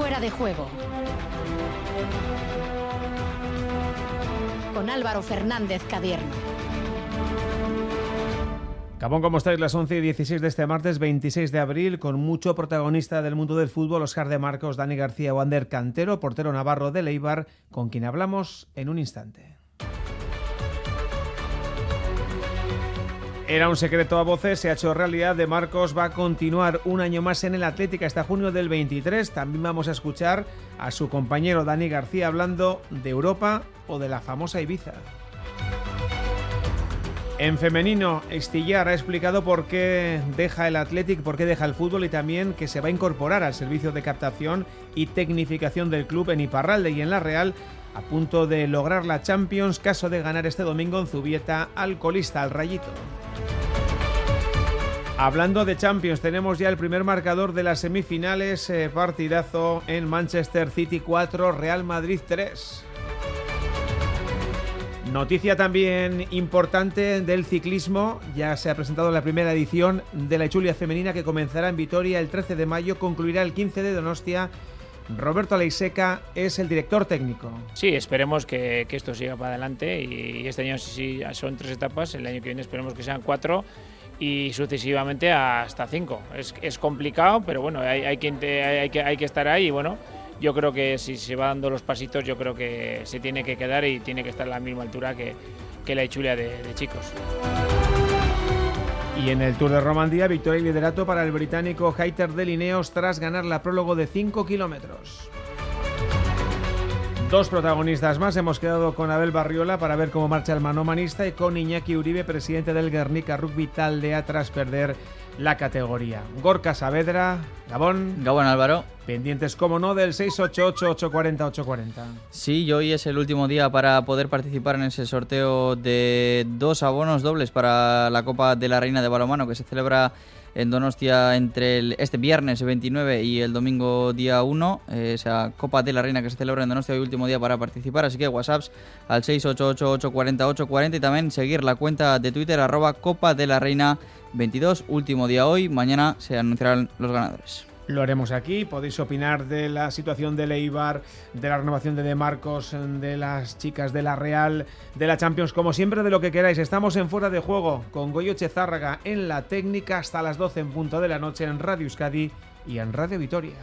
Fuera de juego. Con Álvaro Fernández Cadierno. Cabón, ¿cómo estáis? Las 11 y 16 de este martes 26 de abril, con mucho protagonista del mundo del fútbol, Oscar de Marcos, Dani García Wander Cantero, portero navarro de Leibar, con quien hablamos en un instante. Era un secreto a voces, se ha hecho realidad. De Marcos va a continuar un año más en el Atlética hasta junio del 23. También vamos a escuchar a su compañero Dani García hablando de Europa o de la famosa Ibiza. En femenino, Estillar ha explicado por qué deja el Athletic, por qué deja el fútbol y también que se va a incorporar al servicio de captación y tecnificación del club en Iparralde y en La Real a punto de lograr la Champions caso de ganar este domingo en Zubieta al colista al Rayito. Hablando de Champions, tenemos ya el primer marcador de las semifinales, eh, partidazo en Manchester City 4, Real Madrid 3. Noticia también importante del ciclismo, ya se ha presentado la primera edición de la Chulia Femenina que comenzará en Vitoria el 13 de mayo, concluirá el 15 de Donostia. Roberto Aleiseca es el director técnico. Sí, esperemos que, esto siga para adelante y este año sí son tres etapas, el año que viene esperemos que sean cuatro y sucesivamente hasta cinco. Es, es complicado, pero bueno, hay, hay, que, hay, que, hay que estar ahí y bueno, yo creo que si se va dando los pasitos, yo creo que se tiene que quedar y tiene que estar a la misma altura que, que la Ichulia de, de chicos. Y en el Tour de Romandía, victoria y liderato para el británico Heiter de Lineos tras ganar la prólogo de 5 kilómetros. Dos protagonistas más. Hemos quedado con Abel Barriola para ver cómo marcha el manomanista y con Iñaki Uribe, presidente del Guernica Rugby Taldea, tras perder la categoría. Gorka Saavedra, Gabón. Gabón Álvaro. Pendientes, como no, del 688-840-840. Sí, y hoy es el último día para poder participar en ese sorteo de dos abonos dobles para la Copa de la Reina de Balomano que se celebra en Donostia entre este viernes 29 y el domingo día 1, eh, esa Copa de la Reina que se celebra en Donostia hoy último día para participar, así que WhatsApps al 688840840 y también seguir la cuenta de Twitter arroba Copa de la Reina 22, último día hoy, mañana se anunciarán los ganadores. Lo haremos aquí. Podéis opinar de la situación de Leibar, de la renovación de De Marcos, de las chicas de la Real, de la Champions, como siempre, de lo que queráis. Estamos en Fuera de Juego con Goyo Chezárraga en la técnica hasta las 12 en punto de la noche en Radio Euskadi y en Radio Vitoria.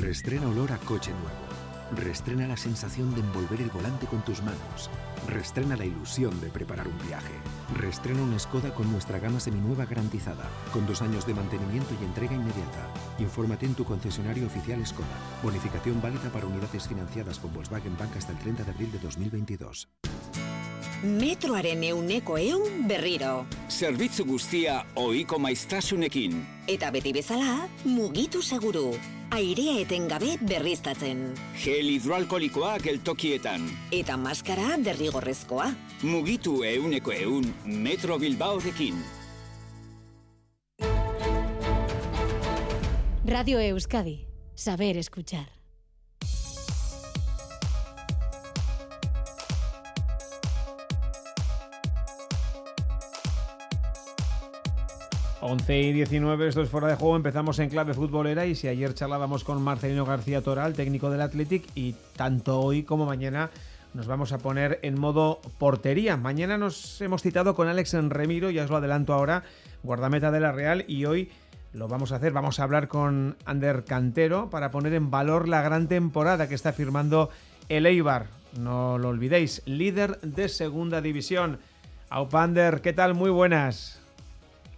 Restrena olor a coche nuevo. Restrena la sensación de envolver el volante con tus manos. Restrena la ilusión de preparar un viaje. Restrena una Skoda con nuestra gama seminueva garantizada, con dos años de mantenimiento y entrega inmediata. Infórmate en tu concesionario oficial Skoda. Bonificación válida para unidades financiadas con Volkswagen Bank hasta el 30 de abril de 2022. Metroaren euneko eun berriro. Zerbitzu guztia oiko maiztasunekin. Eta beti bezala, mugitu seguru. Airea etengabe berriztatzen. Gel hidroalkolikoa geltokietan. Eta maskara derrigorrezkoa. Mugitu euneko eun Metro Bilbaorekin. Radio Euskadi. Saber escuchar. 11 y 19, esto es fuera de juego. Empezamos en clave futbolera y si ayer charlábamos con Marcelino García Toral, técnico del Athletic, y tanto hoy como mañana nos vamos a poner en modo portería. Mañana nos hemos citado con Alex Remiro, ya os lo adelanto ahora, guardameta de la Real, y hoy lo vamos a hacer. Vamos a hablar con Ander Cantero para poner en valor la gran temporada que está firmando el Eibar. No lo olvidéis, líder de segunda división. Aupander, ¿qué tal? Muy buenas.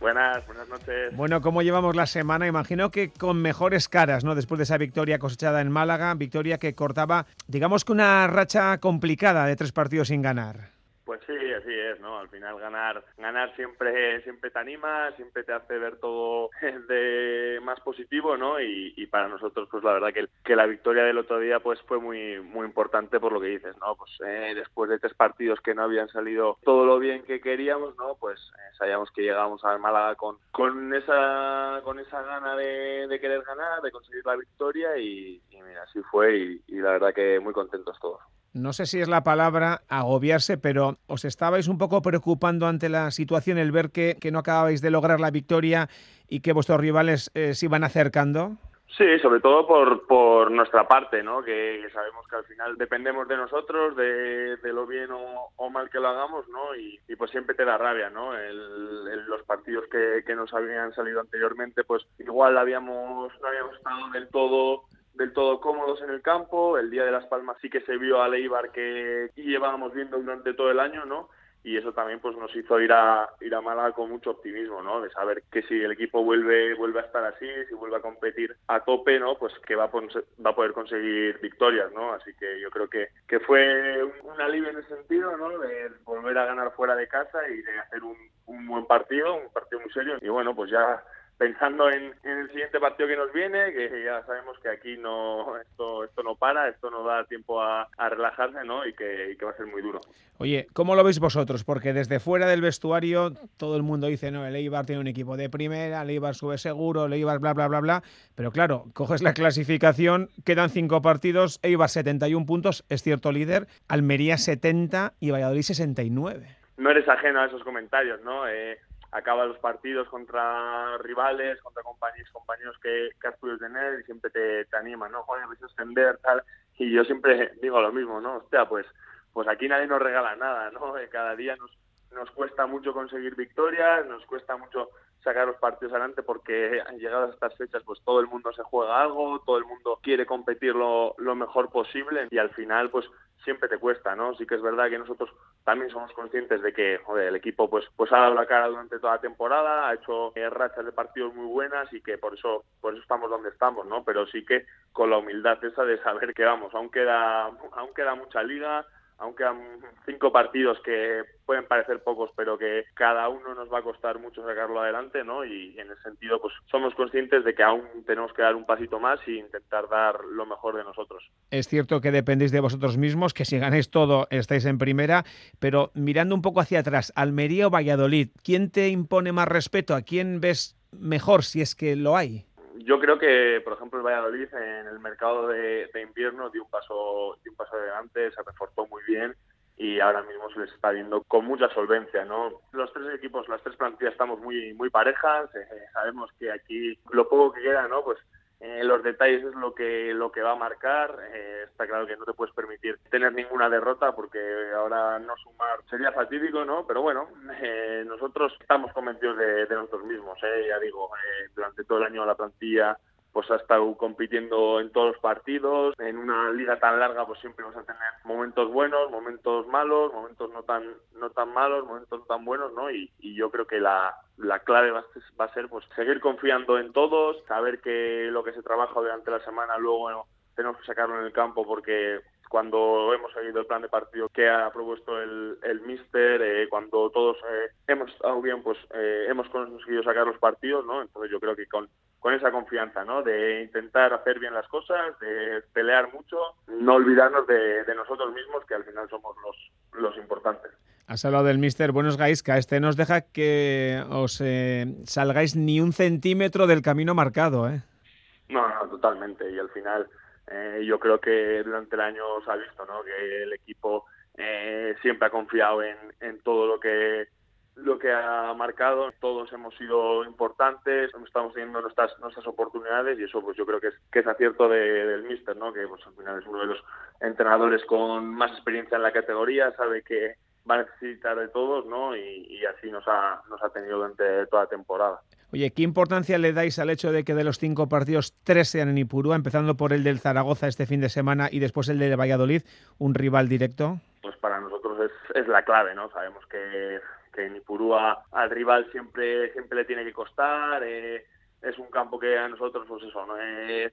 Buenas, buenas noches. Bueno, ¿cómo llevamos la semana? Imagino que con mejores caras, ¿no? Después de esa victoria cosechada en Málaga, victoria que cortaba, digamos que una racha complicada de tres partidos sin ganar. Pues sí, así es, ¿no? Al final ganar, ganar siempre, siempre te anima, siempre te hace ver todo de más positivo, ¿no? Y, para nosotros, pues la verdad que, que, la victoria del otro día, pues fue muy, muy importante por lo que dices, ¿no? Pues eh, después de tres partidos que no habían salido todo lo bien que queríamos, ¿no? Pues eh, sabíamos que llegábamos al Málaga con, con esa, con esa gana de, querer ganar, de conseguir la victoria y, mira, así fue y, y la verdad que muy contentos todos. No sé si es la palabra agobiarse, pero os estabais un poco preocupando ante la situación el ver que, que no acababais de lograr la victoria y que vuestros rivales eh, se iban acercando. Sí, sobre todo por, por nuestra parte, ¿no? Que, sabemos que al final dependemos de nosotros, de, de lo bien o, mal que lo hagamos, ¿no? Y, pues siempre te da rabia, ¿no? El, los partidos que, que nos habían salido anteriormente, pues igual habíamos, no habíamos estado del todo del todo cómodos en el campo. El día de Las Palmas sí que se vio a Leibar que llevábamos viendo durante todo el año, ¿no? Y eso también pues nos hizo ir a ir a Málaga con mucho optimismo, ¿no? De saber que si el equipo vuelve vuelve a estar así, si vuelve a competir a tope, ¿no? Pues que va a, va a poder conseguir victorias, ¿no? Así que yo creo que, que fue un alivio en ese sentido, ¿no? De volver a ganar fuera de casa y de hacer un, un buen partido, un partido muy serio. Y bueno, pues ya pensando en, el siguiente partido que nos viene, que ya sabemos que aquí no esto esto no para, esto no da tiempo a, relajarse, ¿no? Y que, va a ser muy duro. Oye, ¿cómo lo veis vosotros? Porque desde fuera del vestuario todo el mundo dice, no, el Eibar tiene un equipo de primera, el Eibar sube seguro, el Eibar bla, bla, bla, bla. Pero claro, coges la clasificación, quedan cinco partidos, Eibar 71 puntos, es cierto líder, Almería 70 y Valladolid 69. No eres ajeno a esos comentarios, ¿no? Eh, acaba los partidos contra rivales, contra compañeros, compañeros que, has podido tener y siempre te, te animan, ¿no? Joder, a extender, tal. Y yo siempre digo lo mismo, ¿no? Hostia, pues, pues aquí nadie nos regala nada, ¿no? Eh, cada día nos, nos cuesta mucho conseguir victorias, nos cuesta mucho sacar los partidos adelante porque llegadas a estas fechas pues todo el mundo se juega algo, todo el mundo quiere competir lo, lo mejor posible y al final pues siempre te cuesta, ¿no? Sí que es verdad que nosotros también somos conscientes de que joder, el equipo pues pues ha dado la cara durante toda la temporada, ha hecho eh, rachas de partidos muy buenas y que por eso por eso estamos donde estamos, ¿no? Pero sí que con la humildad esa de saber que vamos, aún queda aún queda mucha liga, aunque han cinco partidos que pueden parecer pocos, pero que cada uno nos va a costar mucho sacarlo adelante, ¿no? Y en ese sentido, pues somos conscientes de que aún tenemos que dar un pasito más e intentar dar lo mejor de nosotros. Es cierto que dependéis de vosotros mismos, que si ganáis todo estáis en primera, pero mirando un poco hacia atrás, Almería o Valladolid, ¿quién te impone más respeto? ¿A quién ves mejor, si es que lo hay? Yo creo que, por ejemplo, el Valladolid en el mercado de, invierno dio un paso dio un paso adelante, se reforzó muy bien y ahora mismo se les está viendo con mucha solvencia, ¿no? Los tres equipos, las tres plantillas estamos muy muy parejas, eh, sabemos que aquí lo poco que queda, ¿no? Pues eh, los detalles es lo que lo que va a marcar. Eh, está claro que no te puedes permitir tener ninguna derrota porque ahora no sumar sería fatídico, ¿no? Pero bueno, eh, nosotros estamos convencidos de, nosotros mismos. Ya digo, durante todo el año la plantilla pues ha estado compitiendo en todos los partidos. En una liga tan larga, pues siempre vamos a tener momentos buenos, momentos malos, momentos no tan no tan malos, momentos no tan buenos, ¿no? Y, yo creo que la, la clave va, a ser pues seguir confiando en todos, saber que lo que se trabaja durante la semana luego tenemos que sacarlo en el campo porque cuando hemos seguido el plan de partido que ha propuesto el, el míster, eh, cuando todos eh, hemos estado bien, pues eh, hemos conseguido sacar los partidos, ¿no? Entonces yo creo que con, con esa confianza, ¿no? De intentar hacer bien las cosas, de pelear mucho, no olvidarnos de, nosotros mismos, que al final somos los, los importantes. Has hablado del Mister Buenos Gaisca. Este nos deja que os eh, salgáis ni un centímetro del camino marcado, ¿eh? No, no, totalmente. Y al final eh, yo creo que durante el año se ha visto, ¿no? Que el equipo eh, siempre ha confiado en, en todo lo que lo que ha marcado. Todos hemos sido importantes, estamos teniendo nuestras nuestras oportunidades y eso pues yo creo que es, que es acierto del míster, ¿no? que pues al final es uno de los entrenadores con más experiencia en la categoría, sabe que va a necesitar de todos ¿no? y, así nos ha, nos ha tenido durante toda la temporada. Oye, ¿qué importancia le dais al hecho de que de los cinco partidos tres sean en Ipurúa, empezando por el del Zaragoza este fin de semana y después el de Valladolid, un rival directo? Pues para nosotros es, es la clave, ¿no? Sabemos que que en Ipurúa al rival siempre siempre le tiene que costar eh, es un campo que a nosotros pues eso eh,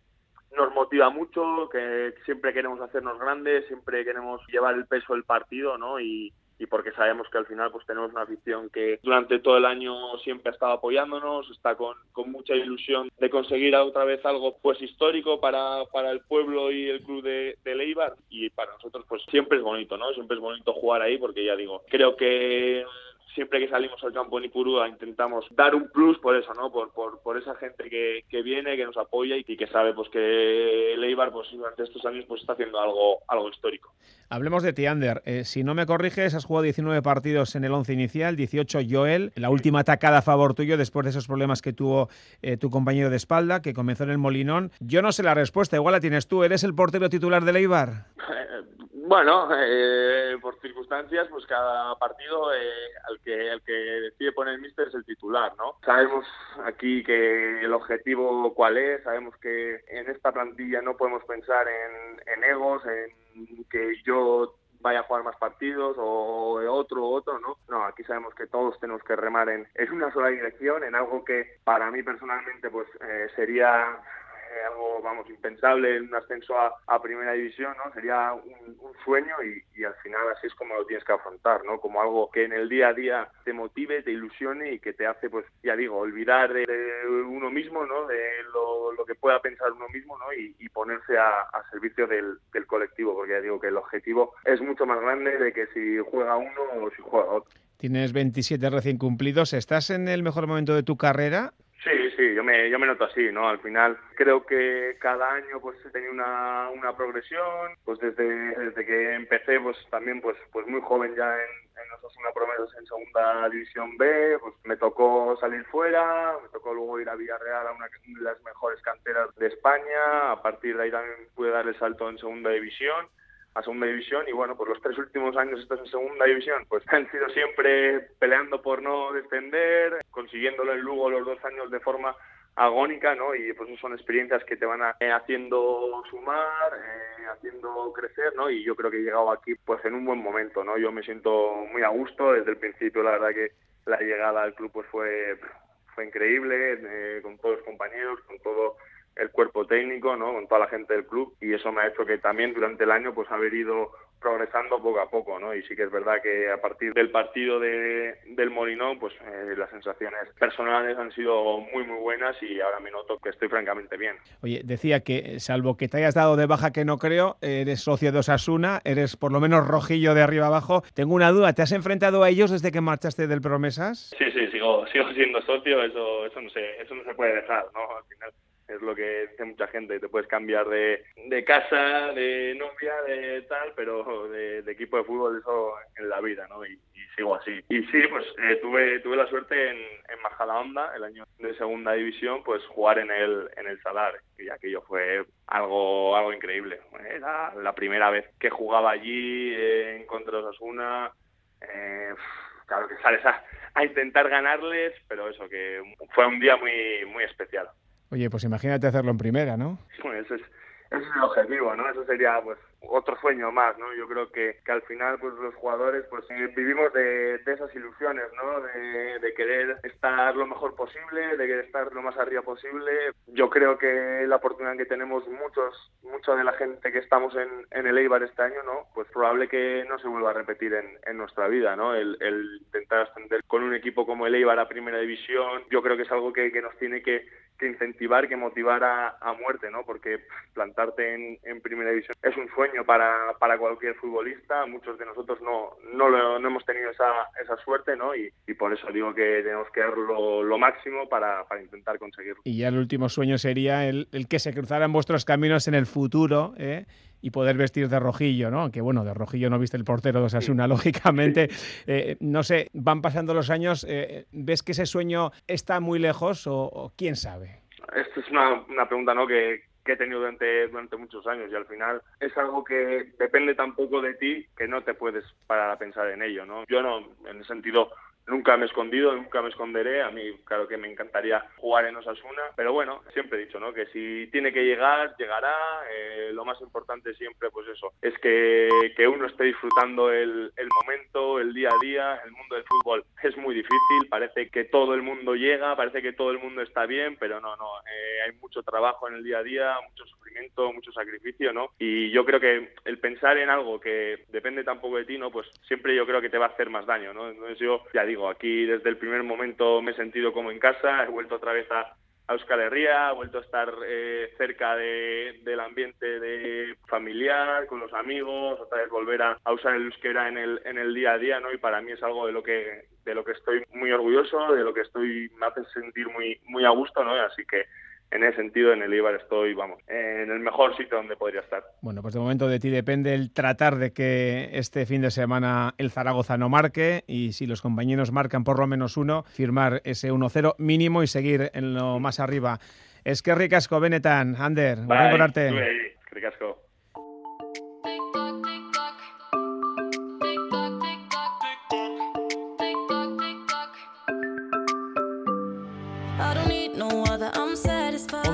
nos motiva mucho que siempre queremos hacernos grandes siempre queremos llevar el peso del partido no y, y porque sabemos que al final pues tenemos una afición que durante todo el año siempre ha estado apoyándonos, está con, con mucha ilusión de conseguir otra vez algo pues histórico para, para el pueblo y el club de, de Leibar y para nosotros pues siempre es bonito, ¿no? Siempre es bonito jugar ahí porque ya digo, creo que siempre que salimos al campo en Ipurúa intentamos dar un plus por eso, ¿no? Por, por, por esa gente que, que, viene, que nos apoya y que sabe pues que el Eibar pues durante estos años pues está haciendo algo, algo histórico. Hablemos de Tiander. Eh, si no me corriges, has jugado 19 partidos en el 11 inicial, 18 Joel, la última atacada a favor tuyo después de esos problemas que tuvo eh, tu compañero de espalda, que comenzó en el Molinón. Yo no sé la respuesta, igual la tienes tú. ¿Eres el portero titular del Eibar? Bueno, eh, por circunstancias, pues cada partido eh, al que al que decide poner el míster es el titular, ¿no? Sabemos aquí que el objetivo cuál es, sabemos que en esta plantilla no podemos pensar en, en egos, en que yo vaya a jugar más partidos o otro otro, ¿no? No, aquí sabemos que todos tenemos que remar en, es una sola dirección, en algo que para mí personalmente pues eh, sería eh, algo, vamos, impensable en un ascenso a, primera división, ¿no? Sería un, sueño y, al final así es como lo tienes que afrontar, ¿no? Como algo que en el día a día te motive, te ilusione y que te hace, pues, ya digo, olvidar de, uno mismo, ¿no? De lo, que pueda pensar uno mismo, ¿no? Y, ponerse a, servicio del, del, colectivo, porque ya digo que el objetivo es mucho más grande de que si juega uno o si juega otro. Tienes 27 recién cumplidos. ¿Estás en el mejor momento de tu carrera? Sí, yo me, yo me noto así, ¿no? Al final creo que cada año pues he tenido una, una progresión, pues desde, desde que empecé pues también pues pues muy joven ya en, en Osasuna Promesas en segunda división B, pues me tocó salir fuera, me tocó luego ir a Villarreal a una de las mejores canteras de España, a partir de ahí también pude dar el salto en segunda división a segunda división y bueno, pues los tres últimos años estás en segunda división, pues han sido siempre peleando por no descender, consiguiéndolo en Lugo los dos años de forma agónica, ¿no? Y pues son experiencias que te van a, eh, haciendo sumar, eh, haciendo crecer, ¿no? Y yo creo que he llegado aquí pues en un buen momento, ¿no? Yo me siento muy a gusto desde el principio, la verdad que la llegada al club pues fue fue increíble, eh, con todos los compañeros, con todo el cuerpo técnico, ¿no? Con toda la gente del club y eso me ha hecho que también durante el año pues haber ido progresando poco a poco, ¿no? Y sí que es verdad que a partir del partido de, del Molinón, pues eh, las sensaciones personales han sido muy, muy buenas y ahora me noto que estoy francamente bien. Oye, decía que, salvo que te hayas dado de baja que no creo, eres socio de Osasuna, eres por lo menos rojillo de arriba abajo. Tengo una duda, ¿te has enfrentado a ellos desde que marchaste del Promesas? Sí, sí, sigo, sigo siendo socio, eso, eso, no se, eso no se puede dejar, ¿no? Al final es lo que dice mucha gente, te puedes cambiar de, de casa, de novia, de tal, pero de, equipo de fútbol eso en la vida, ¿no? Y, y sigo así. Y sí, pues eh, tuve tuve la suerte en, en Majadahonda, el año de segunda división, pues jugar en el en el Salar, y aquello fue algo algo increíble. Era la primera vez que jugaba allí eh, en contra de Osasuna, eh, claro que sales a, a intentar ganarles, pero eso, que fue un día muy muy especial. Oye, pues imagínate hacerlo en primera, ¿no? Bueno, ese es, ese es el objetivo, ¿no? Eso sería, pues, otro sueño más, ¿no? Yo creo que, que al final, pues, los jugadores, pues, eh, vivimos de, de, esas ilusiones, ¿no? De, de, querer estar lo mejor posible, de querer estar lo más arriba posible. Yo creo que la oportunidad que tenemos muchos, mucha de la gente que estamos en, en el Eibar este año, ¿no? Pues probable que no se vuelva a repetir en, en nuestra vida, ¿no? El, el, intentar ascender con un equipo como el Eibar a Primera División, yo creo que es algo que, que nos tiene que, que incentivar, que motivar a, a muerte, ¿no? Porque plantarte en, en Primera División es un sueño para, para cualquier futbolista. Muchos de nosotros no, no, lo, no hemos tenido esa, esa suerte, ¿no? Y, y, por eso digo que tenemos que dar lo, lo máximo para, para, intentar conseguirlo. Y ya el último sueño sería el, el que se cruzaran vuestros caminos en el futuro, ¿eh? y poder vestir de rojillo, ¿no? Aunque bueno, de rojillo no viste el portero de Osasuna, sí. lógicamente. Eh, no sé, van pasando los años, eh, ¿ves que ese sueño está muy lejos o, o quién sabe? Esto es una, una pregunta, ¿no? Que, que he tenido durante, durante muchos años y al final es algo que depende tan poco de ti que no te puedes parar a pensar en ello, ¿no? Yo no, en el sentido, nunca me he escondido, nunca me esconderé, a mí claro que me encantaría jugar en Osasuna, pero bueno, siempre he dicho, ¿no? Que si tiene que llegar, llegará, eh, lo más importante siempre, pues eso, es que, que uno esté disfrutando el, el momento, el día a día, el mundo del fútbol es muy difícil, parece que todo el mundo llega, parece que todo el mundo está bien, pero no, no, eh, hay mucho trabajo en el día a día, mucho sufrimiento, mucho sacrificio, ¿no? Y yo creo que el pensar en algo que depende tampoco de ti, ¿no? Pues siempre yo creo que te va a hacer más daño, ¿no? Entonces yo, ya digo, aquí desde el primer momento me he sentido como en casa, he vuelto otra vez a, a Euskal Herria, he vuelto a estar eh, cerca de, del ambiente de familiar, con los amigos, otra vez volver a, a, usar el euskera en el, en el día a día, ¿no? Y para mí es algo de lo que de lo que estoy muy orgulloso, de lo que estoy me hace sentir muy muy a gusto, ¿no? Así que en ese sentido en el Ibar estoy, vamos, en el mejor sitio donde podría estar. Bueno, pues de momento de ti depende el tratar de que este fin de semana el Zaragoza no marque y si los compañeros marcan por lo menos uno, firmar ese 1-0 mínimo y seguir en lo más arriba. Es que ricasco, Benetan, Ander, arte.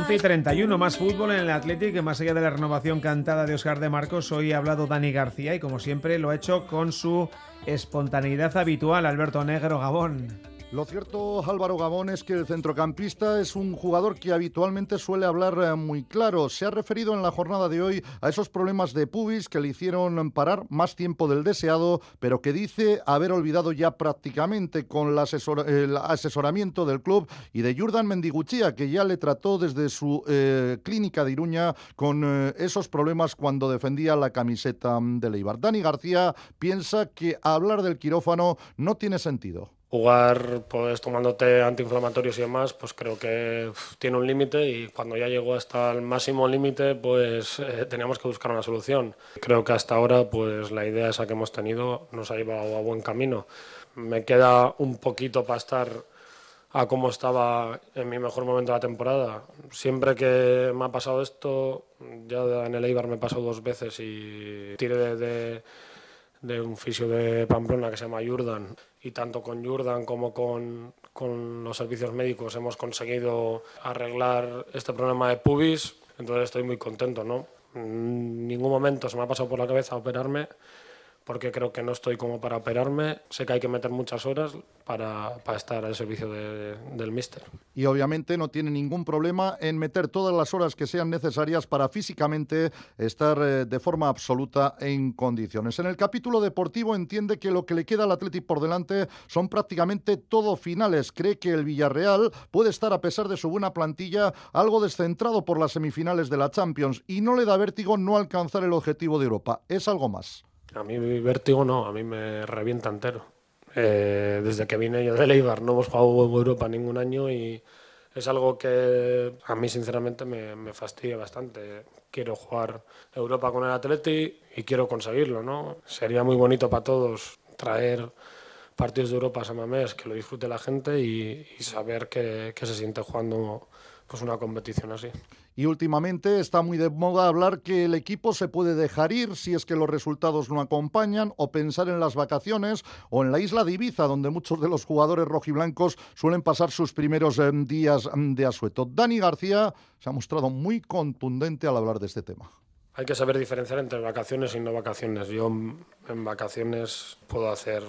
Ricasco. y 31 más fútbol en el Athletic, más allá de la renovación cantada de Oscar de Marcos, hoy ha hablado Dani García y como siempre lo ha hecho con su espontaneidad habitual, Alberto Negro Gabón. Lo cierto, Álvaro Gabón, es que el centrocampista es un jugador que habitualmente suele hablar eh, muy claro. Se ha referido en la jornada de hoy a esos problemas de pubis que le hicieron parar más tiempo del deseado, pero que dice haber olvidado ya prácticamente con el, asesoramiento del club y de Jordan Mendiguchía, que ya le trató desde su eh, clínica de Iruña con eh, esos problemas cuando defendía la camiseta de Leibar. Dani García piensa que hablar del quirófano no tiene sentido jugar pues tomándote antiinflamatorios y demás, pues creo que tiene un límite y cuando ya llegó hasta el máximo límite, pues eh, teníamos que buscar una solución. Creo que hasta ahora pues la idea esa que hemos tenido nos ha llevado a buen camino. Me queda un poquito para estar a cómo estaba en mi mejor momento de la temporada. Siempre que me ha pasado esto, ya en el Eibar me pasó dos veces y tiré de de un fisio de Pamplona que se llama Jordan y tanto con Jordan como con, con los servicios médicos hemos conseguido arreglar este problema de pubis, entonces estoy muy contento, ¿no? En ningún momento se me ha pasado por la cabeza operarme porque creo que no estoy como para operarme. Sé que hay que meter muchas horas para, estar al servicio de, del míster. Y obviamente no tiene ningún problema en meter todas las horas que sean necesarias para físicamente estar eh, de forma absoluta en condiciones. En el capítulo deportivo entiende que lo que le queda al Athletic por delante son prácticamente todo finales. Cree que el Villarreal puede estar, a pesar de su buena plantilla, algo descentrado por las semifinales de la Champions y no le da vértigo no alcanzar el objetivo de Europa. Es algo más. A mí vértigo no, a mí me revienta entero. Eh, desde que vine yo de Leibar no hemos jugado Europa ningún año y es algo que a mí sinceramente me, fastidia bastante. Quiero jugar Europa con el Atleti y quiero conseguirlo, ¿no? Sería muy bonito para todos traer partidos de Europa a Samamés, que lo disfrute la gente y, y saber que, que se siente jugando pues una competición así. Y últimamente está muy de moda hablar que el equipo se puede dejar ir si es que los resultados no acompañan o pensar en las vacaciones o en la isla de Ibiza, donde muchos de los jugadores rojiblancos suelen pasar sus primeros eh, días mm, de asueto. Dani García se ha mostrado muy contundente al hablar de este tema. Hay que saber diferenciar entre vacaciones y no vacaciones. Yo mm, en vacaciones puedo hacer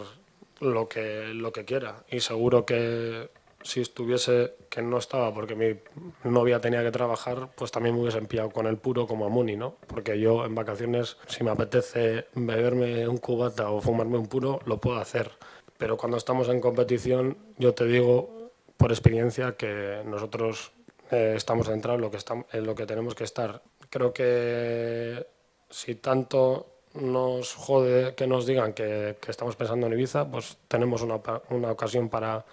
lo que, lo que quiera y seguro que si estuviese, que no estaba porque mi novia tenía que trabajar, pues también me hubiese empillado con el puro como a Muni, ¿no? Porque yo en vacaciones, si me apetece beberme un cubata o fumarme un puro, lo puedo hacer. Pero cuando estamos en competición, yo te digo por experiencia que nosotros eh, estamos centrados en lo, que estamos, en lo que tenemos que estar. Creo que si tanto nos jode que nos digan que, que estamos pensando en Ibiza, pues tenemos una, una ocasión para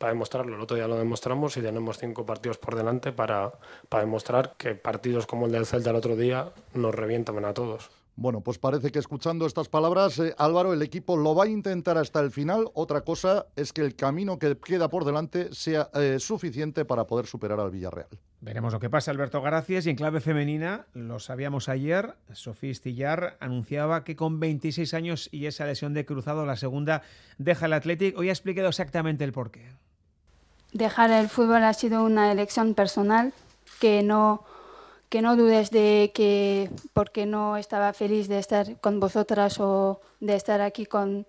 para demostrarlo. El otro día lo demostramos y tenemos cinco partidos por delante para, para demostrar que partidos como el del Celta el otro día nos revientan a todos. Bueno, pues parece que escuchando estas palabras, eh, Álvaro, el equipo lo va a intentar hasta el final. Otra cosa es que el camino que queda por delante sea eh, suficiente para poder superar al Villarreal. Veremos lo que pasa, Alberto Gracias. Y en clave femenina, lo sabíamos ayer, Sofía Stillar anunciaba que con 26 años y esa lesión de cruzado, la segunda, deja el Athletic. Hoy ha explicado exactamente el porqué dejar el fútbol ha sido una elección personal que no que no dudes de que porque no estaba feliz de estar con vosotras o de estar aquí con,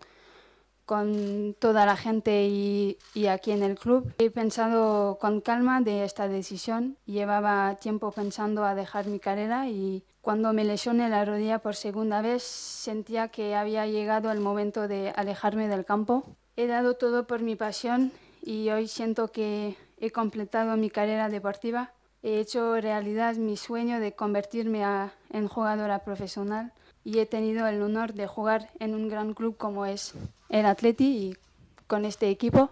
con toda la gente y, y, aquí en el club. He pensado con calma de esta decisión. Llevaba tiempo pensando a dejar mi carrera y cuando me lesioné la rodilla por segunda vez sentía que había llegado el momento de alejarme del campo. He dado todo por mi pasión y hoy siento que he completado mi carrera deportiva. He hecho realidad mi sueño de convertirme en jugadora profesional y he tenido el honor de jugar en un gran club como es el Atleti y con este equipo.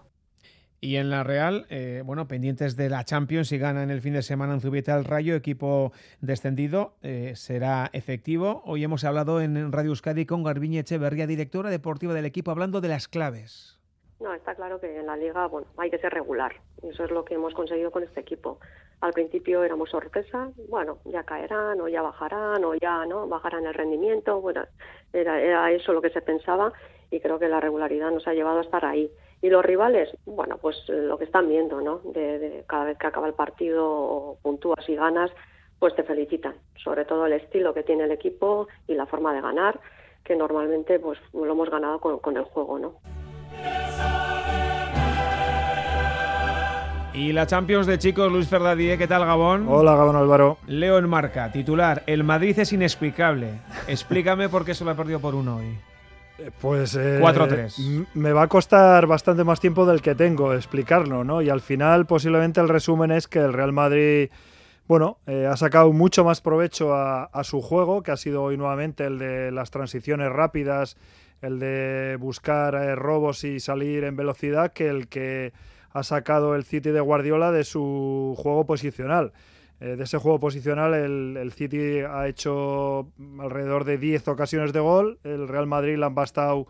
Y en la Real, eh, bueno, pendientes de la Champions, si ganan el fin de semana en Zubieta el Rayo, equipo descendido, eh, será efectivo. Hoy hemos hablado en Radio Euskadi con Garbiñe Echeverría, directora deportiva del equipo, hablando de las claves. No, está claro que en la liga, bueno, hay que ser regular. Y eso es lo que hemos conseguido con este equipo. Al principio éramos sorpresa, bueno, ya caerán o ya bajarán o ya no bajarán el rendimiento. Bueno, era, era eso lo que se pensaba y creo que la regularidad nos ha llevado a estar ahí. Y los rivales, bueno, pues lo que están viendo, ¿no? De, cada vez que acaba el partido o puntúas y ganas, pues te felicitan. Sobre todo el estilo que tiene el equipo y la forma de ganar, que normalmente pues lo hemos ganado con, el juego, ¿no? Y la Champions de chicos, Luis Ferdadie, ¿qué tal Gabón? Hola Gabón Álvaro. Leo en marca, titular, el Madrid es inexplicable. Explícame por qué se lo ha perdido por uno hoy. Pues eh, 4-3. Me va a costar bastante más tiempo del que tengo explicarlo, ¿no? Y al final posiblemente el resumen es que el Real Madrid, bueno, eh, ha sacado mucho más provecho a, su juego, que ha sido hoy nuevamente el de las transiciones rápidas, el de buscar eh, robos y salir en velocidad, que el que ha sacado el City de Guardiola de su juego posicional. Eh, de ese juego posicional, el, City ha hecho alrededor de 10 ocasiones de gol, el Real Madrid le han bastado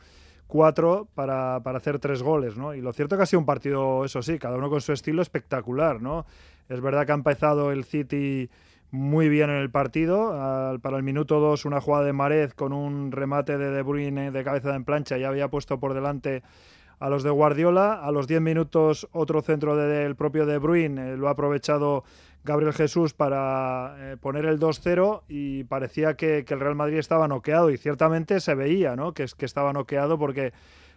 4 para, hacer 3 goles, ¿no? Y lo cierto que ha sido un partido, eso sí, cada uno con su estilo espectacular, ¿no? Es verdad que ha empezado el City muy bien en el partido. para el minuto 2 una jugada de Marez con un remate de De Bruyne de cabeza en plancha y había puesto por delante a los de Guardiola. A los 10 minutos otro centro del propio De Bruyne eh, lo ha aprovechado Gabriel Jesús para eh, poner el 2-0 y parecía que, el Real Madrid estaba noqueado y ciertamente se veía ¿no? que, que estaba noqueado porque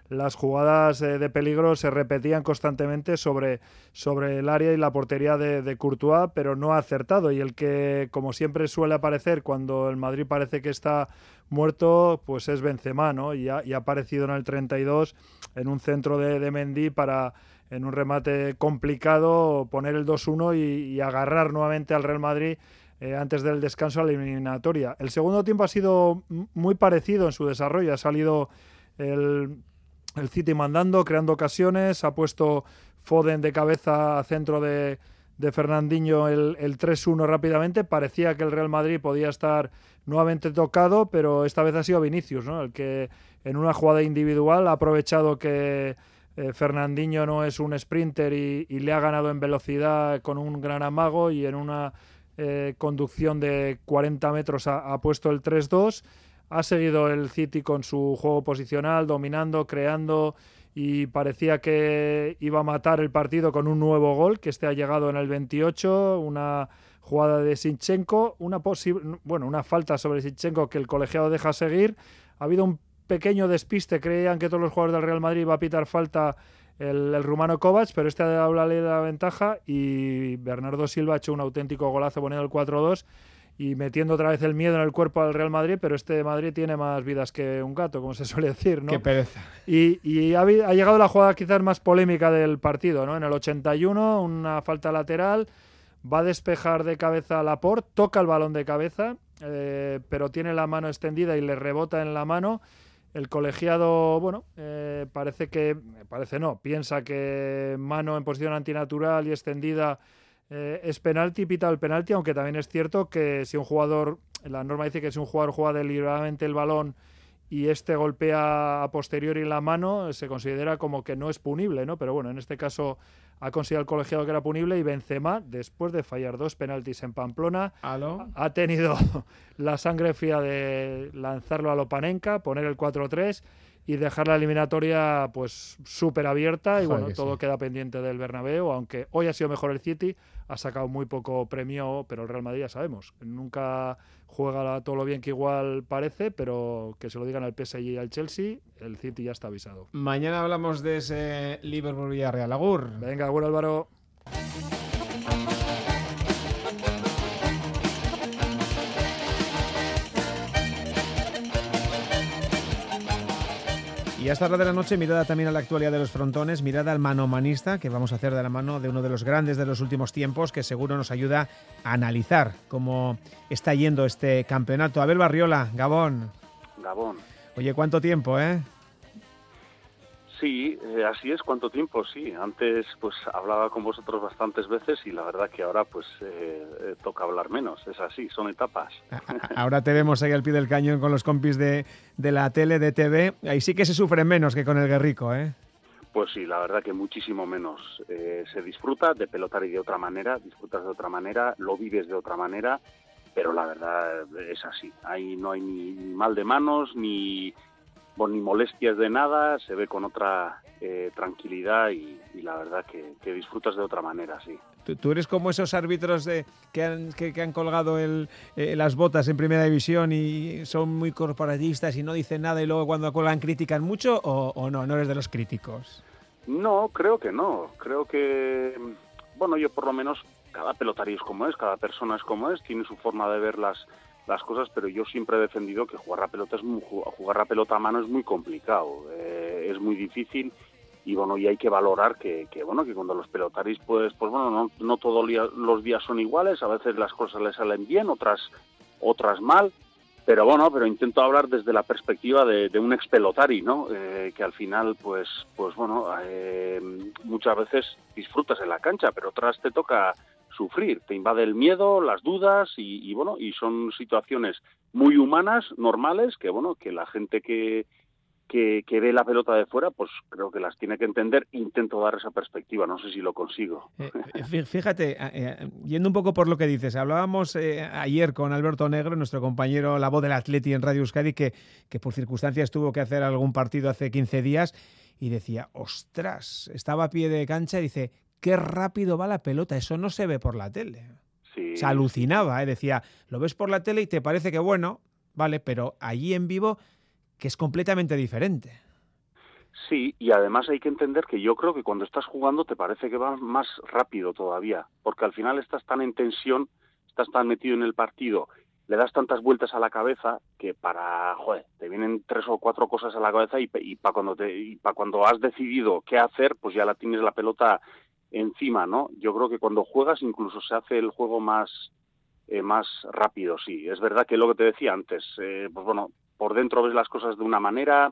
las jugadas eh, de peligro se repetían constantemente sobre, sobre el área y la portería de, Courtois, pero no ha acertado. Y el que, como siempre suele aparecer cuando el Madrid parece que está muerto, pues es Benzema, ¿no? Y ha, y ha aparecido en el 32 en un centro de, de Mendy para en un remate complicado, poner el 2-1 y, agarrar nuevamente al Real Madrid eh, antes del descanso a la eliminatoria. El segundo tiempo ha sido muy parecido en su desarrollo. Ha salido el, el City mandando, creando ocasiones, ha puesto Foden de cabeza a centro de, Fernandinho el, el 3-1 rápidamente. Parecía que el Real Madrid podía estar nuevamente tocado, pero esta vez ha sido Vinicius, ¿no? el que en una jugada individual ha aprovechado que eh, Fernandinho no es un sprinter y, le ha ganado en velocidad con un gran amago y en una eh, conducción de 40 metros ha, puesto el 3-2. Ha seguido el City con su juego posicional, dominando, creando y parecía que iba a matar el partido con un nuevo gol que este ha llegado en el 28, una jugada de Sinchenko, una bueno, una falta sobre Sinchenko que el colegiado deja seguir. Ha habido un pequeño despiste, creían que todos los jugadores del Real Madrid iba a pitar falta el, rumano Kovac, pero este ha dado la ley de la ventaja y Bernardo Silva ha hecho un auténtico golazo poniendo el 4-2 y metiendo otra vez el miedo en el cuerpo al Real Madrid, pero este Madrid tiene más vidas que un gato, como se suele decir, ¿no? Qué pereza. Y, ha, llegado la jugada quizás más polémica del partido, ¿no? En el 81, una falta lateral, va a despejar de cabeza a Laporte, toca el balón de cabeza, eh, pero tiene la mano extendida y le rebota en la mano el colegiado, bueno, eh, parece que, parece no, piensa que mano en posición antinatural y extendida eh, es penalti, pita el penalti, aunque también es cierto que si un jugador, la norma dice que si un jugador juega deliberadamente el balón y este golpea a posteriori la mano, se considera como que no es punible, ¿no? Pero bueno, en este caso ha considerado el colegiado que era punible y Benzema, después de fallar dos penaltis en Pamplona, ha tenido la sangre fría de lanzarlo a Lopanenka, poner el 4-3 y dejar la eliminatoria pues súper abierta y bueno, todo queda pendiente del Bernabéu, aunque hoy ha sido mejor el City, ha sacado muy poco premio, pero el Real Madrid ya sabemos, nunca juega todo lo bien que igual parece, pero que se lo digan al PSG y al Chelsea, el City ya está avisado. Mañana hablamos de ese Liverpool-Villarreal. Agur. Venga, agur Álvaro. Y hasta la de la noche, mirada también a la actualidad de los frontones, mirada al manomanista, que vamos a hacer de la mano de uno de los grandes de los últimos tiempos, que seguro nos ayuda a analizar cómo está yendo este campeonato. Abel Barriola, Gabón. Gabón. Oye, ¿cuánto tiempo, eh? Sí, eh, así es, cuánto tiempo, sí. Antes pues hablaba con vosotros bastantes veces y la verdad que ahora pues eh, eh, toca hablar menos, es así, son etapas. Ahora te vemos ahí al pie del cañón con los compis de, de la tele, de TV, ahí sí que se sufre menos que con el Guerrico, ¿eh? Pues sí, la verdad que muchísimo menos. se disfruta de pelotar y de otra manera, disfrutas de otra manera, lo vives de otra manera, pero la verdad es así. Ahí no hay ni mal de manos, ni ni molestias de nada, se ve con otra eh, tranquilidad y, la verdad que, disfrutas de otra manera, sí. ¿Tú, eres como esos árbitros de, que, han, que, han colgado el, eh, las botas en primera división y son muy corporatistas y no dicen nada y luego cuando cuelgan critican mucho o, no? ¿No eres de los críticos? No, creo que no. Creo que, bueno, yo por lo menos, cada pelotario es como es, cada persona es como es, tiene su forma de ver las las cosas, pero yo siempre he defendido que jugar a pelota es muy, jugar a pelota a mano es muy complicado, eh, es muy difícil y bueno y hay que valorar que, bueno que cuando los pelotaris pues pues bueno no, no todos los días son iguales, a veces las cosas les salen bien, otras otras mal, pero bueno, pero intento hablar desde la perspectiva de, un ex pelotari, ¿no? Eh, que al final, pues, pues bueno, eh, muchas veces disfrutas en la cancha, pero otras te toca sufrir, te invade el miedo, las dudas y, bueno, y son situaciones muy humanas, normales, que bueno, que la gente que, que, ve la pelota de fuera, pues creo que las tiene que entender. Intento dar esa perspectiva, no sé si lo consigo. Eh, eh, fíjate, eh, yendo un poco por lo que dices, hablábamos ayer con Alberto Negro, nuestro compañero, la voz del Atleti en Radio Euskadi, que, que por circunstancias tuvo que hacer algún partido hace 15 días y decía, ostras, estaba a pie de cancha y dice, qué rápido va la pelota, eso no se ve por la tele. Se alucinaba, ¿eh? decía, lo ves por la tele y te parece que bueno, vale, pero allí en vivo que es completamente diferente. Sí, y además hay que entender que yo creo que cuando estás jugando te parece que va más rápido todavía, porque al final estás tan en tensión, estás tan metido en el partido, le das tantas vueltas a la cabeza que para, joder, te vienen tres o cuatro cosas a la cabeza y, para cuando te, y para cuando has decidido qué hacer, pues ya la tienes la pelota encima, ¿no? Yo creo que cuando juegas incluso se hace el juego más, eh, más rápido, sí. Es verdad que lo que te decía antes, eh, pues bueno, por dentro ves las cosas de una manera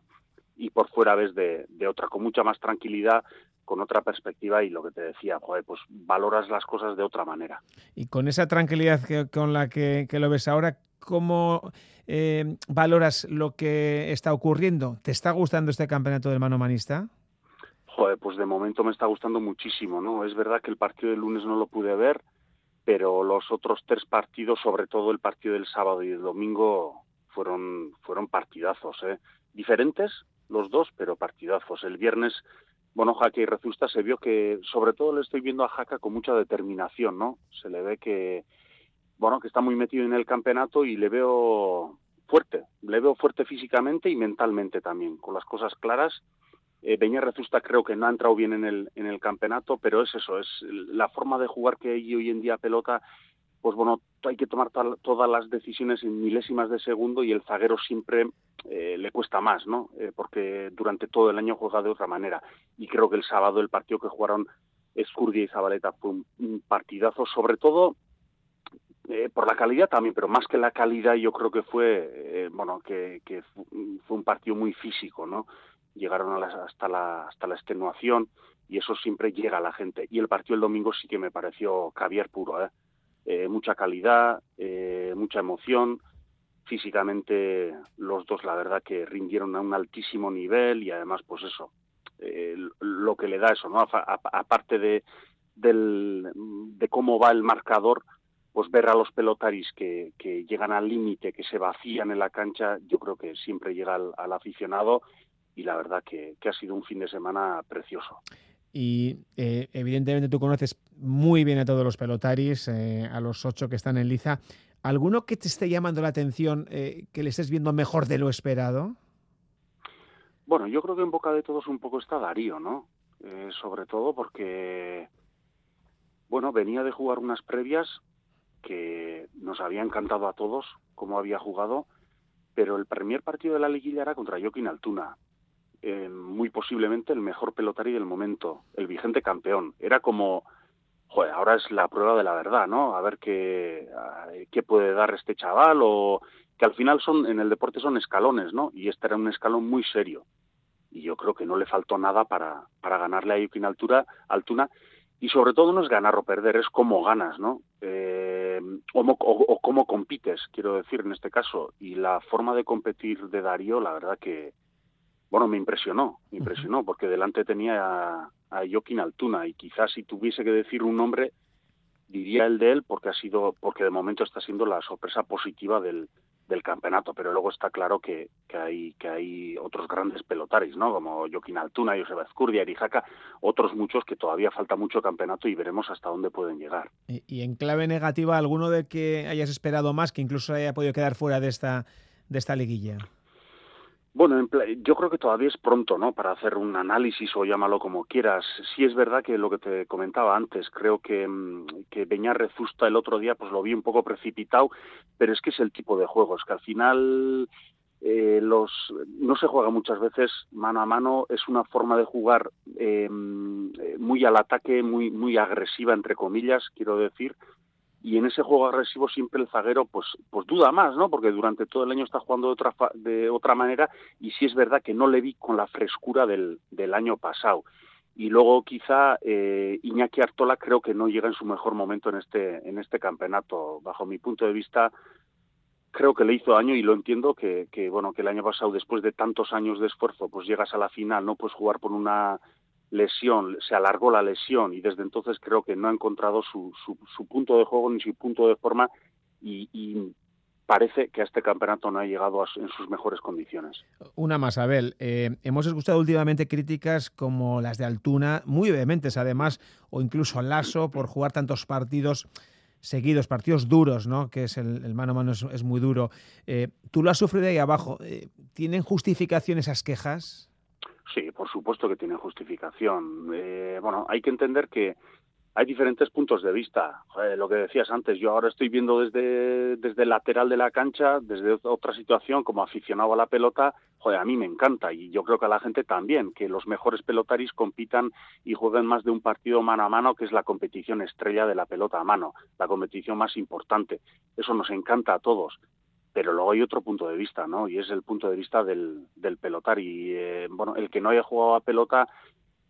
y por fuera ves de, otra, con mucha más tranquilidad, con otra perspectiva y lo que te decía, pues valoras las cosas de otra manera. Y con esa tranquilidad que, con la que, lo ves ahora, ¿cómo eh, valoras lo que está ocurriendo? ¿Te está gustando este campeonato del manomanista? Joder, pues de momento me está gustando muchísimo, ¿no? Es verdad que el partido del lunes no lo pude ver, pero los otros tres partidos, sobre todo el partido del sábado y el domingo, fueron, fueron partidazos, ¿eh? Diferentes los dos, pero partidazos. El viernes, bueno, Jaque y Rezusta se vio que, sobre todo le estoy viendo a Jaca con mucha determinación, ¿no? Se le ve que, bueno, que está muy metido en el campeonato y le veo fuerte, le veo fuerte físicamente y mentalmente también, con las cosas claras eh, Beña Rezusta creo que no ha entrado bien en el, en el campeonato, pero es eso, es la forma de jugar que hay hoy en día pelota, pues bueno, hay que tomar todas las decisiones en milésimas de segundo y el zaguero siempre eh, le cuesta más, ¿no? Eh, porque durante todo el año juega de otra manera. Y creo que el sábado el partido que jugaron Escurdia y Zabaleta fue un, partidazo, sobre todo eh, por la calidad también, pero más que la calidad yo creo que fue, bueno, que, que fue un partido muy físico, ¿no? Llegaron hasta, la, hasta la extenuación y eso siempre llega a la gente. Y el partido el domingo sí que me pareció caviar puro, ¿eh? Eh, mucha calidad, eh, mucha emoción. Físicamente los dos la verdad que rindieron a un altísimo nivel y además pues eso, lo que le da eso, ¿no? aparte de, del, de cómo va el marcador, pues ver a los pelotaris que, que llegan al límite, que se vacían en la cancha, yo creo que siempre llega al aficionado y la verdad que, ha sido un fin de semana precioso. Y eh, evidentemente tú conoces muy bien a todos los pelotaris, eh, a los ocho que están en liza. ¿Alguno que te esté llamando la atención, eh, que le estés viendo mejor de lo esperado? Bueno, yo creo que en boca de todos un poco está Darío, ¿no? sobre todo porque, bueno, venía de jugar unas previas que nos había encantado a todos, cómo había jugado, pero el primer partido de la liguilla era contra Joaquín Altuna eh, muy posiblemente el mejor pelotari del momento, el vigente campeón. Era como, joder, ahora es la prueba de la verdad, ¿no? A ver qué, qué puede dar este chaval o que al final son, en el deporte son escalones, ¿no? Y este era un escalón muy serio. Y yo creo que no le faltó nada para, para ganarle a Yukin Altura, Altuna y sobre todo no es ganar o perder, es cómo ganas, ¿no? Eh, o, cómo compites, quiero decir, en este caso. Y la forma de competir de Darío, la verdad que, bueno, me impresionó, me impresionó, porque delante tenía a, a Joaquín Altuna y quizás si tuviese que decir un nombre, diría el de él porque ha sido, porque de momento está siendo la sorpresa positiva del, del campeonato, pero luego está claro que, que, hay, que hay otros grandes pelotaris, ¿no? Como Joaquín Altuna, Josep Azcurdia, Jaca, otros muchos que todavía falta mucho campeonato y veremos hasta dónde pueden llegar. Y, en clave negativa, ¿alguno de que hayas esperado más, que incluso haya podido quedar fuera de esta, de esta liguilla? Bueno, yo creo que todavía es pronto, ¿no? Para hacer un análisis o llámalo como quieras. Sí es verdad que lo que te comentaba antes, creo que, mm, que Beñar Rezusta el otro día pues lo vi un poco precipitado, pero es que es el tipo de juegos que al final eh, los no se juega muchas veces mano a mano, es una forma de jugar em, eh, muy al ataque, muy, muy agresiva, entre comillas, quiero decir, y en ese juego agresivo siempre el zaguero pues pues duda más no porque durante todo el año está jugando de otra de otra manera y sí es verdad que no le vi con la frescura del, del año pasado. Y luego quizá eh, Iñaki Artola creo que no llega en su mejor momento en este en este campeonato. Bajo mi punto de vista creo que le hizo daño y lo entiendo que, que bueno que el año pasado después de tantos años de esfuerzo pues llegas a la final no puedes jugar por una lesión, se alargó la lesión y desde entonces creo que no ha encontrado su, su, punto de juego ni su punto de forma y, parece que a este campeonato no ha llegado en sus mejores condiciones. Una más, Abel. Eh, hemos escuchado últimamente críticas como las de Altuna, muy vehementes además, o incluso Lasso por jugar tantos partidos seguidos, partidos duros, ¿no? que es el, mano a mano es, muy duro. Eh, tú lo has sufrido ahí abajo. Eh, ¿Tienen justificación esas quejas? Sí, por supuesto que tiene justificación. Eh, bueno, hay que entender que hay diferentes puntos de vista. lo que decías antes, yo ahora estoy viendo desde, desde el lateral de la cancha, desde otra situación, como aficionado a la pelota, joder, a mí me encanta y yo creo que a la gente también, que los mejores pelotaris compitan y jueguen más de un partido mano a mano, que es la competición estrella de la pelota a mano, la competición más importante. Eso nos encanta a todos pero luego hay otro punto de vista, ¿no? Y es el punto de vista del, del pelotar. Y, eh, bueno, el que no haya jugado a pelota,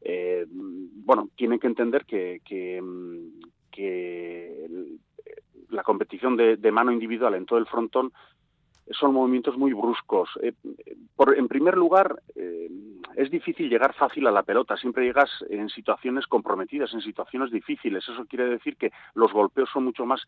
eh, bueno, tiene que entender que, que, la competición de, mano individual en todo el frontón son movimientos muy bruscos. Eh, por, en primer lugar, eh, es difícil llegar fácil a la pelota. Siempre llegas en situaciones comprometidas, en situaciones difíciles. Eso quiere decir que los golpeos son mucho más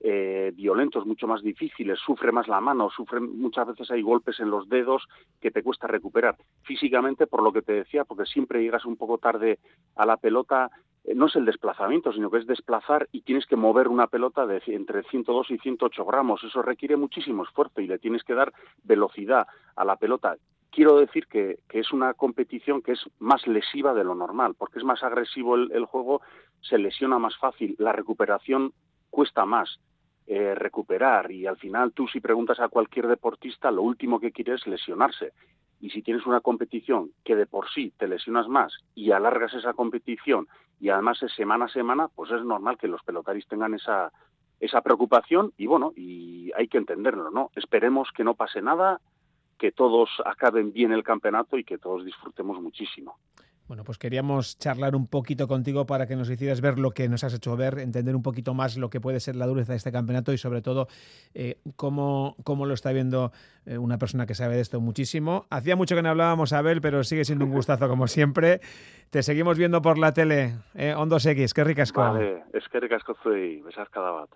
eh, violentos, mucho más difíciles. Sufre más la mano, sufre, muchas veces hay golpes en los dedos que te cuesta recuperar. Físicamente, por lo que te decía, porque siempre llegas un poco tarde a la pelota, no es el desplazamiento, sino que es desplazar y tienes que mover una pelota de entre 102 y 108 gramos. Eso requiere muchísimo esfuerzo y le tienes que dar velocidad a la pelota. Quiero decir que, es una competición que es más lesiva de lo normal, porque es más agresivo el, juego, se lesiona más fácil, la recuperación cuesta más. Eh, recuperar y al final tú si preguntas a cualquier deportista lo último que quiere es lesionarse y si tienes una competición que de por sí te lesionas más y alargas esa competición y además es semana a semana, pues es normal que los pelotaris tengan esa, esa preocupación y bueno, y hay que entenderlo, ¿no? Esperemos que no pase nada, que todos acaben bien el campeonato y que todos disfrutemos muchísimo. Bueno, pues queríamos charlar un poquito contigo para que nos hicieras ver lo que nos has hecho ver, entender un poquito más lo que puede ser la dureza de este campeonato y sobre todo eh, cómo, cómo, lo está viendo eh, una persona que sabe de esto muchísimo. Hacía mucho que no hablábamos, Abel, pero sigue siendo un gustazo como siempre. Te seguimos viendo por la tele, eh, Ondos X, qué ricasco. Vale, es que ricasco soy, besar cada bat.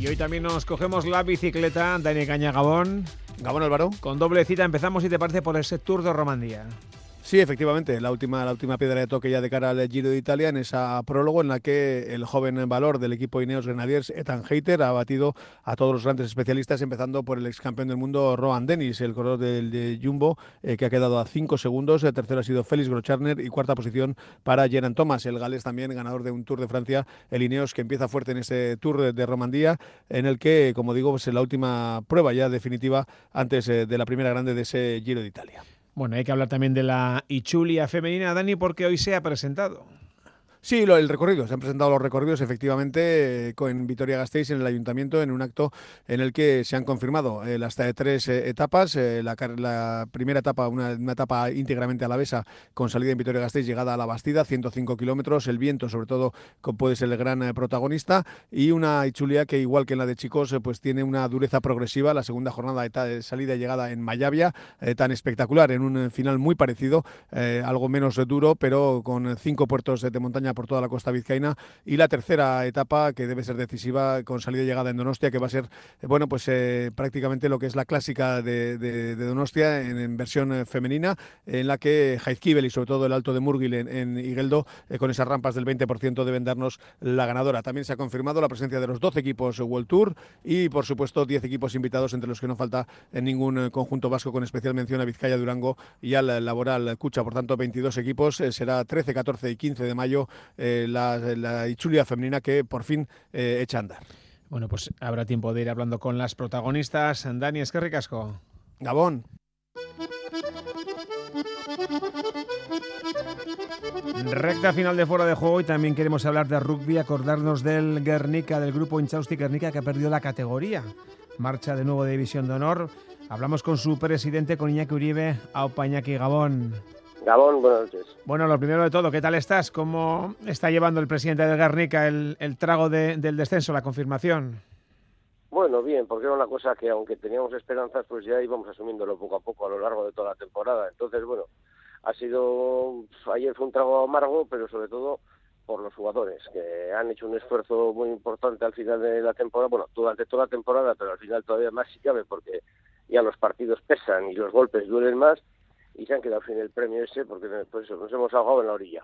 Y hoy también nos cogemos la bicicleta, Dani Caña Gabón. Gabón Álvaro. Con doble cita empezamos, si te parece, por ese Tour de Romandía. Sí, efectivamente, la última, la última piedra de toque ya de cara al Giro de Italia en esa prólogo en la que el joven valor del equipo Ineos Grenadiers, Ethan Hayter, ha batido a todos los grandes especialistas, empezando por el ex campeón del mundo Rohan Dennis, el corredor del de Jumbo, eh, que ha quedado a cinco segundos. El tercero ha sido Félix Grocharner y cuarta posición para Geran Thomas, el galés también ganador de un Tour de Francia, el Ineos que empieza fuerte en ese Tour de Romandía, en el que, como digo, es la última prueba ya definitiva antes eh, de la primera grande de ese Giro de Italia. Bueno, hay que hablar también de la Ichulia femenina, Dani, porque hoy se ha presentado. Sí, lo, el recorrido. Se han presentado los recorridos efectivamente eh, con Vitoria Gasteiz en el ayuntamiento en un acto en el que se han confirmado eh, las tres eh, etapas. La, primera etapa, una, etapa íntegramente alavesa con salida en Vitoria Gasteiz, llegada a la Bastida, 105 kilómetros. El viento, sobre todo, puede ser el gran protagonista. Y una Ichulia que, igual que en la de Chicos, pues tiene una dureza progresiva. La segunda jornada de salida y llegada en Mayavia, tan espectacular, en un final muy parecido, algo menos duro, pero con cinco puertos de montaña por toda la costa vizcaína y la tercera etapa que debe ser decisiva con salida y llegada en Donostia que va a ser eh, bueno pues eh, prácticamente lo que es la clásica de, Donostia en, versión eh, femenina en la que Jaizkibel y sobre todo el Alto de Murgil en, en Igueldo con esas rampas del 20% deben darnos la ganadora. También se ha confirmado la presencia de los 12 equipos World Tour y por supuesto 10 equipos invitados entre los que no falta en ningún conjunto vasco con especial mención a Vizcaya, Durango y al Laboral Cucha. Por tanto, 22 equipos. será 13, 14 y 15 de mayo eh, la, la Ichulia femenina que por fin eh, echa a andar. Bueno, pues habrá tiempo de ir hablando con las protagonistas. Dani, es que ricasco. Gabón. Recta final de fuera de juego y también queremos hablar de rugby, acordarnos del Guernica, del grupo Inchausti Guernica que ha perdido la categoría. Marcha de nuevo de División de Honor. Hablamos con su presidente, con Iñaki Uribe, Aupa Iñaki Gabón. Gabón, buenas noches. Bueno, lo primero de todo, ¿qué tal estás? ¿Cómo está llevando el presidente de Garnica el, trago del descenso, la confirmación? Bueno, bien, porque era una cosa que aunque teníamos esperanzas, pues ya íbamos asumiéndolo poco a poco a lo largo de toda la temporada. Entonces, bueno, ha sido, ayer fue un trago amargo, pero sobre todo por los jugadores, que han hecho un esfuerzo muy importante al final de la temporada, bueno, durante toda la temporada, pero al final todavía más si cabe, porque ya los partidos pesan y los golpes duelen más, y se han quedado sin el premio ese porque pues nos hemos ahogado en la orilla.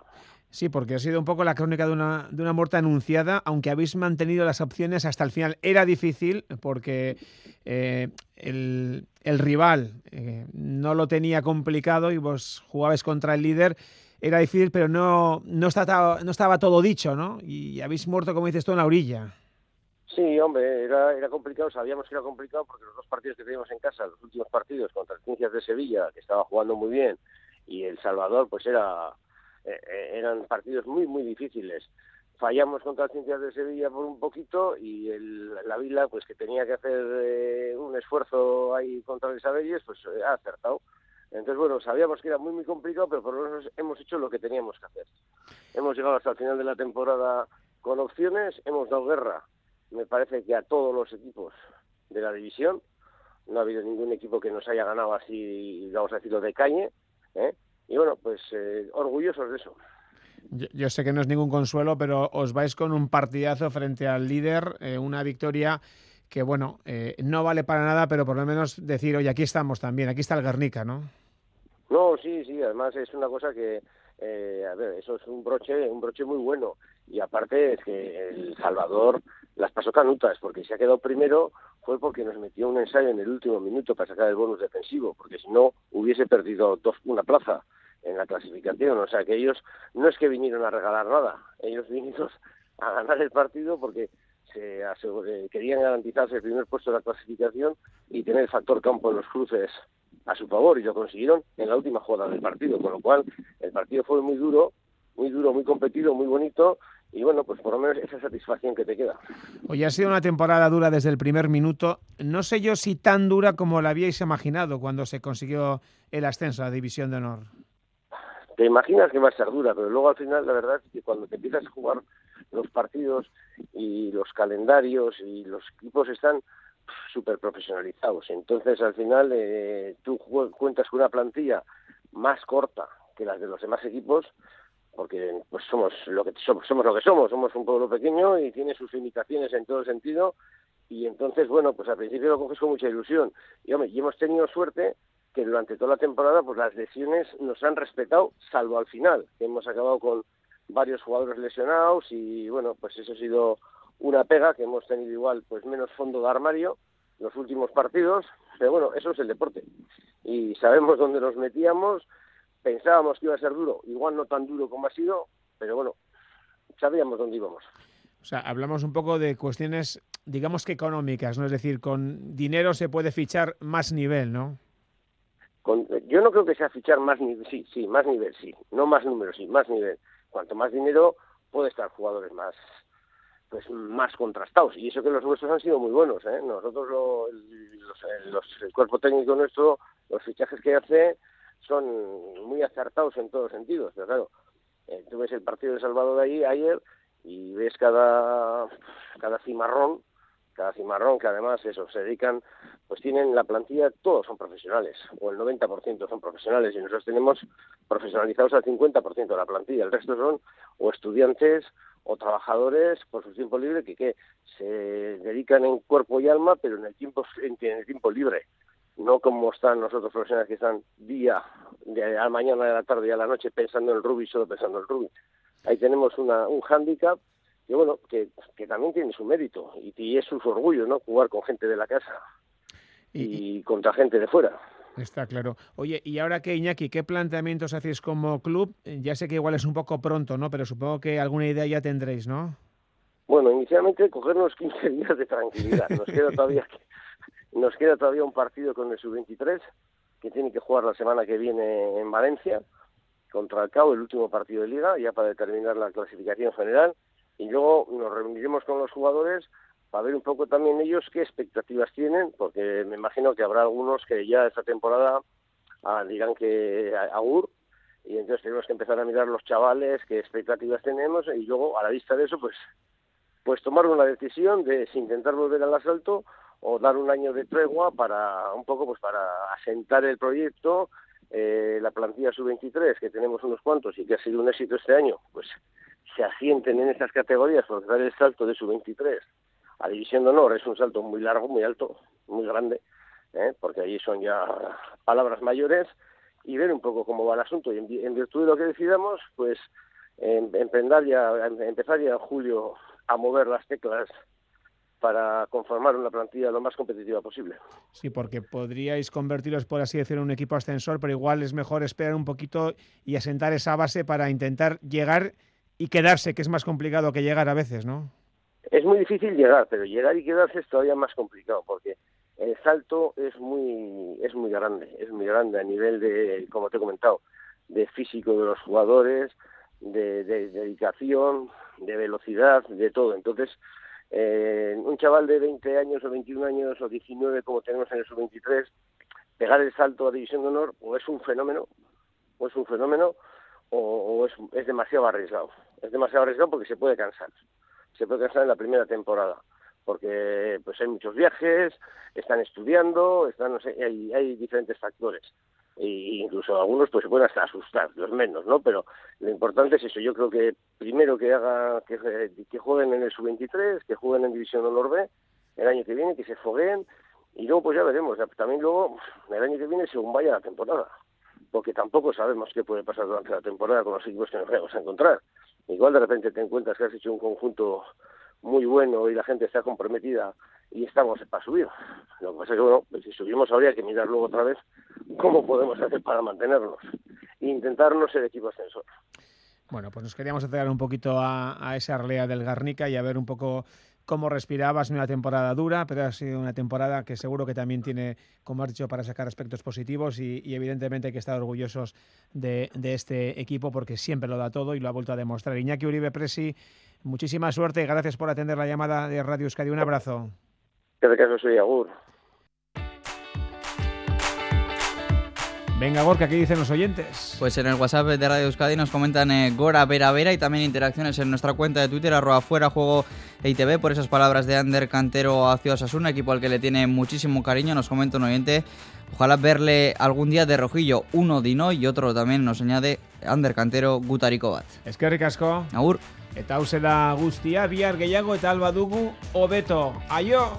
Sí, porque ha sido un poco la crónica de una, de una muerte anunciada, aunque habéis mantenido las opciones hasta el final. Era difícil porque eh, el, el, rival eh, no lo tenía complicado y vos jugabais contra el líder. Era difícil, pero no, no, estaba, no estaba todo dicho, ¿no? Y habéis muerto, como dices tú, en la orilla. Sí, hombre, era, era complicado, sabíamos que era complicado porque los dos partidos que teníamos en casa, los últimos partidos contra el Ciencias de Sevilla, que estaba jugando muy bien, y El Salvador, pues era eh, eh, eran partidos muy, muy difíciles. Fallamos contra el Ciencias de Sevilla por un poquito y el, la Vila, pues que tenía que hacer eh, un esfuerzo ahí contra el Isabelles, pues ha acertado. Entonces, bueno, sabíamos que era muy, muy complicado, pero por lo menos hemos hecho lo que teníamos que hacer. Hemos llegado hasta el final de la temporada con opciones, hemos dado guerra me parece que a todos los equipos de la división. No ha habido ningún equipo que nos haya ganado así, vamos a decirlo, de cañe. ¿eh? Y bueno, pues eh, orgullosos de eso. Yo, sé que no es ningún consuelo, pero os vais con un partidazo frente al líder, eh, una victoria que, bueno, no vale para nada, pero por lo menos decir, oye, aquí estamos también, aquí está el Guernica, ¿no? No, sí, sí, además es una cosa que, a ver, eso es un broche, un broche muy bueno. Y aparte es que El Salvador las pasó canutas, porque si ha quedado primero fue porque nos metió un ensayo en el último minuto para sacar el bonus defensivo, porque si no hubiese perdido dos, una plaza en la clasificación. O sea que ellos no es que vinieron a regalar nada, ellos vinieron a ganar el partido porque se querían garantizarse el primer puesto de la clasificación y tener el factor campo en los cruces a su favor y lo consiguieron en la última jugada del partido, con lo cual el partido fue muy duro, muy duro, muy competido, muy bonito y bueno, pues por lo menos esa satisfacción que te queda. Oye, ha sido una temporada dura desde el primer minuto. No sé yo si tan dura como la habíais imaginado cuando se consiguió el ascenso a la División de Honor. Te imaginas que va a ser dura, pero luego al final la verdad es que cuando te empiezas a jugar los partidos y los calendarios y los equipos están súper profesionalizados. Entonces al final eh, tú cuentas con una plantilla más corta que las de los demás equipos porque pues somos lo que somos, somos lo que somos, somos un pueblo pequeño y tiene sus limitaciones en todo sentido y entonces bueno pues al principio lo coges con mucha ilusión y hombre y hemos tenido suerte que durante toda la temporada pues las lesiones nos han respetado, salvo al final, que hemos acabado con varios jugadores lesionados y bueno, pues eso ha sido una pega que hemos tenido igual pues menos fondo de armario los últimos partidos, pero bueno, eso es el deporte y sabemos dónde nos metíamos, pensábamos que iba a ser duro, igual no tan duro como ha sido, pero bueno, sabíamos dónde íbamos. O sea, hablamos un poco de cuestiones, digamos que económicas, ¿no? Es decir, con dinero se puede fichar más nivel, ¿no? yo no creo que sea fichar más nivel, sí, sí, más nivel, sí, no más números, sí, más nivel. Cuanto más dinero, puede estar jugadores más pues más contrastados y eso que los nuestros han sido muy buenos ¿eh? nosotros lo, el cuerpo técnico nuestro los fichajes que hace son muy acertados en todos sentidos pero claro eh, tú ves el partido de Salvador de ahí ayer y ves cada cada cimarrón cada cimarrón que además eso se dedican pues tienen la plantilla todos son profesionales o el 90% son profesionales y nosotros tenemos profesionalizados al 50% de la plantilla el resto son o estudiantes o trabajadores por su tiempo libre que, que se dedican en cuerpo y alma, pero en el tiempo en, el tiempo libre, no como están nosotros profesionales que están día de a la mañana, de la tarde y a la noche pensando en el rugby, solo pensando en el rugby. Ahí tenemos una, un hándicap que bueno, que, que también tiene su mérito y, y, es su orgullo, ¿no? Jugar con gente de la casa y contra gente de fuera. Está claro. Oye, y ahora que Iñaki, ¿qué planteamientos hacéis como club? Ya sé que igual es un poco pronto, ¿no? Pero supongo que alguna idea ya tendréis, ¿no? Bueno, inicialmente cogernos 15 días de tranquilidad. Nos queda todavía nos queda todavía un partido con el sub-23 que tiene que jugar la semana que viene en Valencia contra el CAO, el último partido de liga, ya para determinar la clasificación general. Y luego nos reuniremos con los jugadores para ver un poco también ellos qué expectativas tienen, porque me imagino que habrá algunos que ya esta temporada ah, dirán que agur, y entonces tenemos que empezar a mirar los chavales qué expectativas tenemos y luego a la vista de eso pues pues tomar una decisión de si intentar volver al asalto o dar un año de tregua para un poco pues para asentar el proyecto eh, la plantilla sub-23 que tenemos unos cuantos y que ha sido un éxito este año pues se asienten en esas categorías para dar el salto de sub-23 a División de Honor es un salto muy largo, muy alto, muy grande, ¿eh? porque allí son ya palabras mayores, y ver un poco cómo va el asunto. Y en, virtud de lo que decidamos, pues em, ya, em, empezar ya en julio a mover las teclas para conformar una plantilla lo más competitiva posible. Sí, porque podríais convertiros, por así decirlo, en un equipo ascensor, pero igual es mejor esperar un poquito y asentar esa base para intentar llegar y quedarse, que es más complicado que llegar a veces, ¿no? Es muy difícil llegar, pero llegar y quedarse es todavía más complicado porque el salto es muy es muy grande, es muy grande a nivel de, como te he comentado, de físico de los jugadores, de, dedicación, de velocidad, de todo. Entonces, eh, un chaval de 20 años o 21 años o 19 como tenemos en el sub-23, pegar el salto a División de Honor o es un fenómeno, o es un fenómeno o, es, es demasiado arriesgado. Es demasiado arriesgado porque se puede cansar se puede casar en la primera temporada porque pues hay muchos viajes, están estudiando, están no sé, hay, hay diferentes factores e incluso algunos pues se pueden hasta asustar, los menos, ¿no? Pero lo importante es eso. Yo creo que primero que haga que, que jueguen en el sub-23, que jueguen en División Honor B el año que viene, que se fogueen y luego pues ya veremos. También luego el año que viene según vaya la temporada, porque tampoco sabemos qué puede pasar durante la temporada con los equipos que nos vamos a encontrar. Igual de repente te encuentras que has hecho un conjunto muy bueno y la gente está comprometida y estamos para subir. Lo que pasa es que, bueno, pues si subimos habría que mirar luego otra vez cómo podemos hacer para mantenernos e intentar no ser equipo ascensor. Bueno, pues nos queríamos acercar un poquito a, a esa arlea del Garnica y a ver un poco cómo respirabas una temporada dura, pero ha sido una temporada que seguro que también tiene, como has dicho, para sacar aspectos positivos y, evidentemente hay que estar orgullosos de, este equipo porque siempre lo da todo y lo ha vuelto a demostrar. Iñaki Uribe Presi, muchísima suerte y gracias por atender la llamada de Radio Euskadi. Un abrazo. Que caso soy Agur. Venga, Gorka, ¿qué dicen los oyentes? Pues en el WhatsApp de Radio Euskadi nos comentan eh, Gora Vera Vera y también interacciones en nuestra cuenta de Twitter, arroba fuera juego EITV, por esas palabras de Ander Cantero hacia Osasuna, equipo al que le tiene muchísimo cariño. Nos comenta un oyente, ojalá verle algún día de rojillo, uno Dino y otro también nos añade Ander Cantero Gutariko bat. Es que ricasco. Agur. Eta hause da guztia, bihar gehiago eta alba dugu, hobeto. Aio!